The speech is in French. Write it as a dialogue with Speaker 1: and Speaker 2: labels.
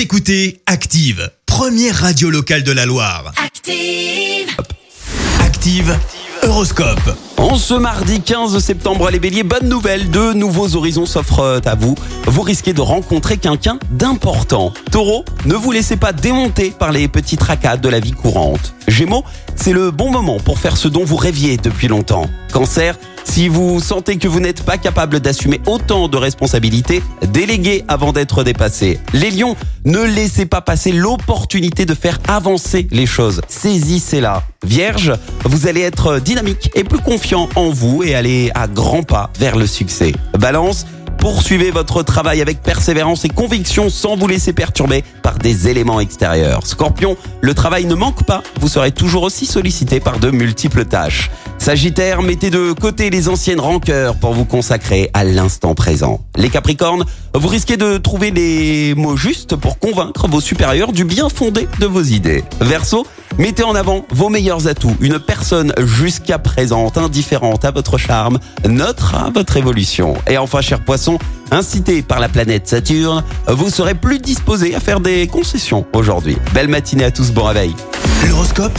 Speaker 1: Vous écoutez Active, première radio locale de la Loire.
Speaker 2: Active.
Speaker 1: Active Horoscope.
Speaker 3: En ce mardi 15 septembre, les béliers, bonne nouvelle, de nouveaux horizons s'offrent à vous. Vous risquez de rencontrer quelqu'un d'important. Taureau, ne vous laissez pas démonter par les petits tracas de la vie courante. Gémeaux, c'est le bon moment pour faire ce dont vous rêviez depuis longtemps. Cancer, si vous sentez que vous n'êtes pas capable d'assumer autant de responsabilités, déléguez avant d'être dépassé. Les lions, ne laissez pas passer l'opportunité de faire avancer les choses. Saisissez-la. Vierge, vous allez être dynamique et plus confiant en vous et aller à grands pas vers le succès. Balance, Poursuivez votre travail avec persévérance et conviction sans vous laisser perturber par des éléments extérieurs. Scorpion, le travail ne manque pas, vous serez toujours aussi sollicité par de multiples tâches. Sagittaire, mettez de côté les anciennes rancœurs pour vous consacrer à l'instant présent. Les Capricornes, vous risquez de trouver les mots justes pour convaincre vos supérieurs du bien fondé de vos idées. Verseau, mettez en avant vos meilleurs atouts. Une personne jusqu'à présent indifférente à votre charme notera votre évolution. Et enfin, cher poisson, incité par la planète Saturne, vous serez plus disposé à faire des concessions aujourd'hui. Belle matinée à tous, bon réveil.
Speaker 1: L'horoscope